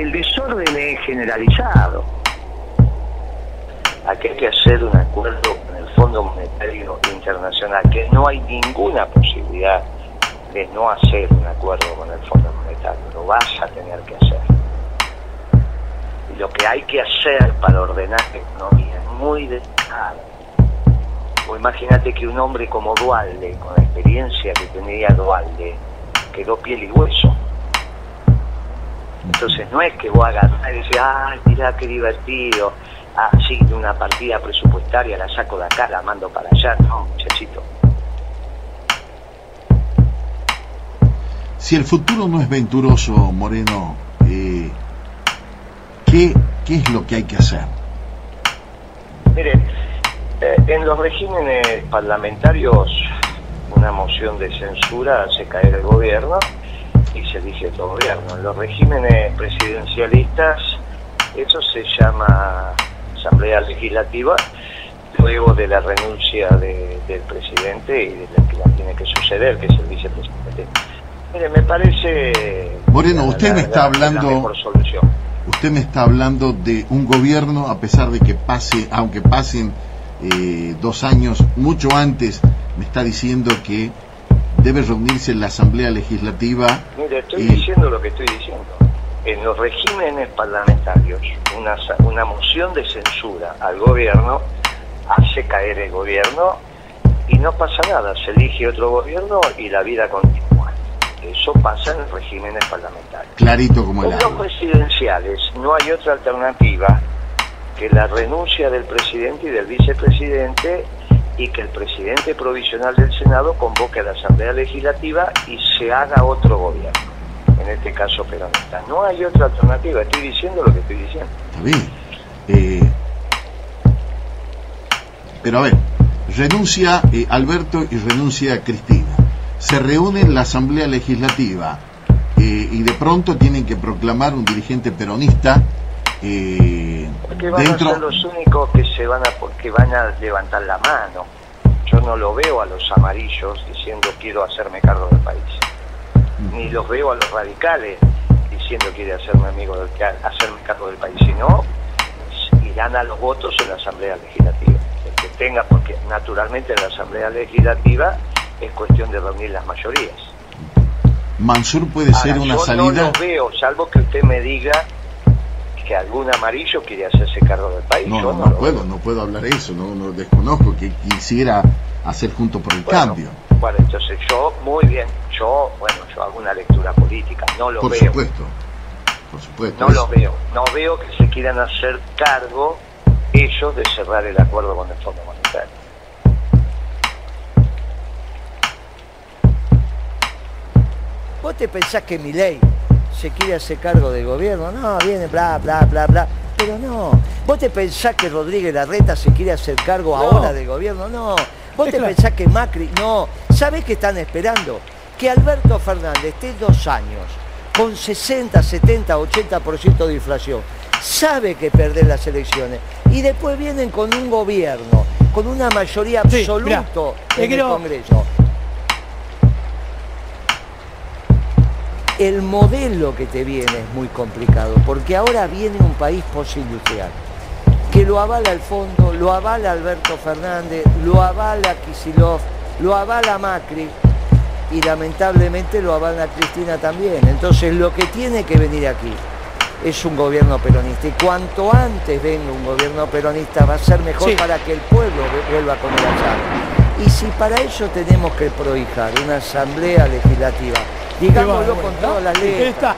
el desorden es generalizado. Aquí hay que hacer un acuerdo con el Fondo Monetario Internacional, que no hay ninguna posibilidad de no hacer un acuerdo con el Fondo Monetario, lo vas a tener que hacer. Y lo que hay que hacer para ordenar la economía es muy delicado. O imagínate que un hombre como Dualde, con la experiencia que tenía Dualde, quedó piel y hueso. Entonces no es que vos hagas y decís, ay, mirá qué divertido, ah, sí, de una partida presupuestaria la saco de acá, la mando para allá, no, muchachito. Si el futuro no es venturoso, Moreno, eh, ¿qué, ¿qué es lo que hay que hacer? Mire, eh, en los regímenes parlamentarios una moción de censura hace caer el gobierno y se elige otro gobierno. En los regímenes presidencialistas eso se llama asamblea legislativa luego de la renuncia de- del presidente y de la que la tiene que suceder, que es el vicepresidente. Mire, me parece... Moreno, usted la- me está la- hablando- La mejor solución. Usted me está hablando de un gobierno, a pesar de que pase, aunque pasen eh, dos años, mucho antes, me está diciendo que debe reunirse en la Asamblea Legislativa. Mire, estoy y- diciendo lo que estoy diciendo. En los regímenes parlamentarios, una, una moción de censura al gobierno hace caer el gobierno y no pasa nada. Se elige otro gobierno y la vida continúa. Eso pasa en los regímenes parlamentarios. clarito como el En los presidenciales no hay otra alternativa que la renuncia del presidente y del vicepresidente y que el presidente provisional del Senado convoque a la Asamblea Legislativa y se haga otro gobierno, en este caso peronista. No hay otra alternativa, estoy diciendo lo que estoy diciendo. Está bien. Eh, pero a ver, renuncia eh, Alberto y renuncia Cristina. Se reúne en la Asamblea Legislativa eh, y de pronto tienen que proclamar un dirigente peronista eh, Porque van a dentro. ser los únicos que se van a que van a levantar la mano. Yo no lo veo a los amarillos diciendo quiero hacerme cargo del país. Ni los veo a los radicales diciendo quiere hacerme amigo del hacerme cargo del país, sino irán a los votos en la Asamblea Legislativa. El que tenga, porque naturalmente en la Asamblea Legislativa es cuestión de reunir las mayorías. Mansur puede ser Ahora, una yo salida. no los veo, salvo que usted me diga que algún amarillo quiere hacerse cargo del país. No, no, no puedo, no puedo hablar eso, no, no desconozco que quisiera hacer junto por el Bueno, cambio. Bueno, entonces yo, muy bien, yo, bueno, yo hago una lectura política, no lo Por veo. supuesto, por supuesto. No lo veo. No veo que se quieran hacer cargo ellos de cerrar el acuerdo con el Fondo Monetario. ¿Vos te pensás que mi ley se quiere hacer cargo del gobierno? No, viene bla, bla, bla, bla. Pero no. ¿Vos te pensás que Rodríguez Larreta se quiere hacer cargo No. ahora del gobierno? No. ¿Vos Es te claro. pensás que Macri? No. ¿Sabés qué están esperando? Que Alberto Fernández esté dos años con 60, 70, 80% de inflación. Sabe que perder las elecciones. Y después vienen con un gobierno, con una mayoría absoluta en el Congreso. El modelo que te viene es muy complicado, porque ahora viene un país postindustrial, que lo avala el fondo, lo avala Alberto Fernández, lo avala Kisilov, lo avala Macri y lamentablemente lo avala Cristina también. Entonces lo que tiene que venir aquí es un gobierno peronista y cuanto antes venga un gobierno peronista va a ser mejor Sí. para que el pueblo vuelva a comer allá. Y si para ello tenemos que prohijar una asamblea legislativa, digámoslo con todas las letras.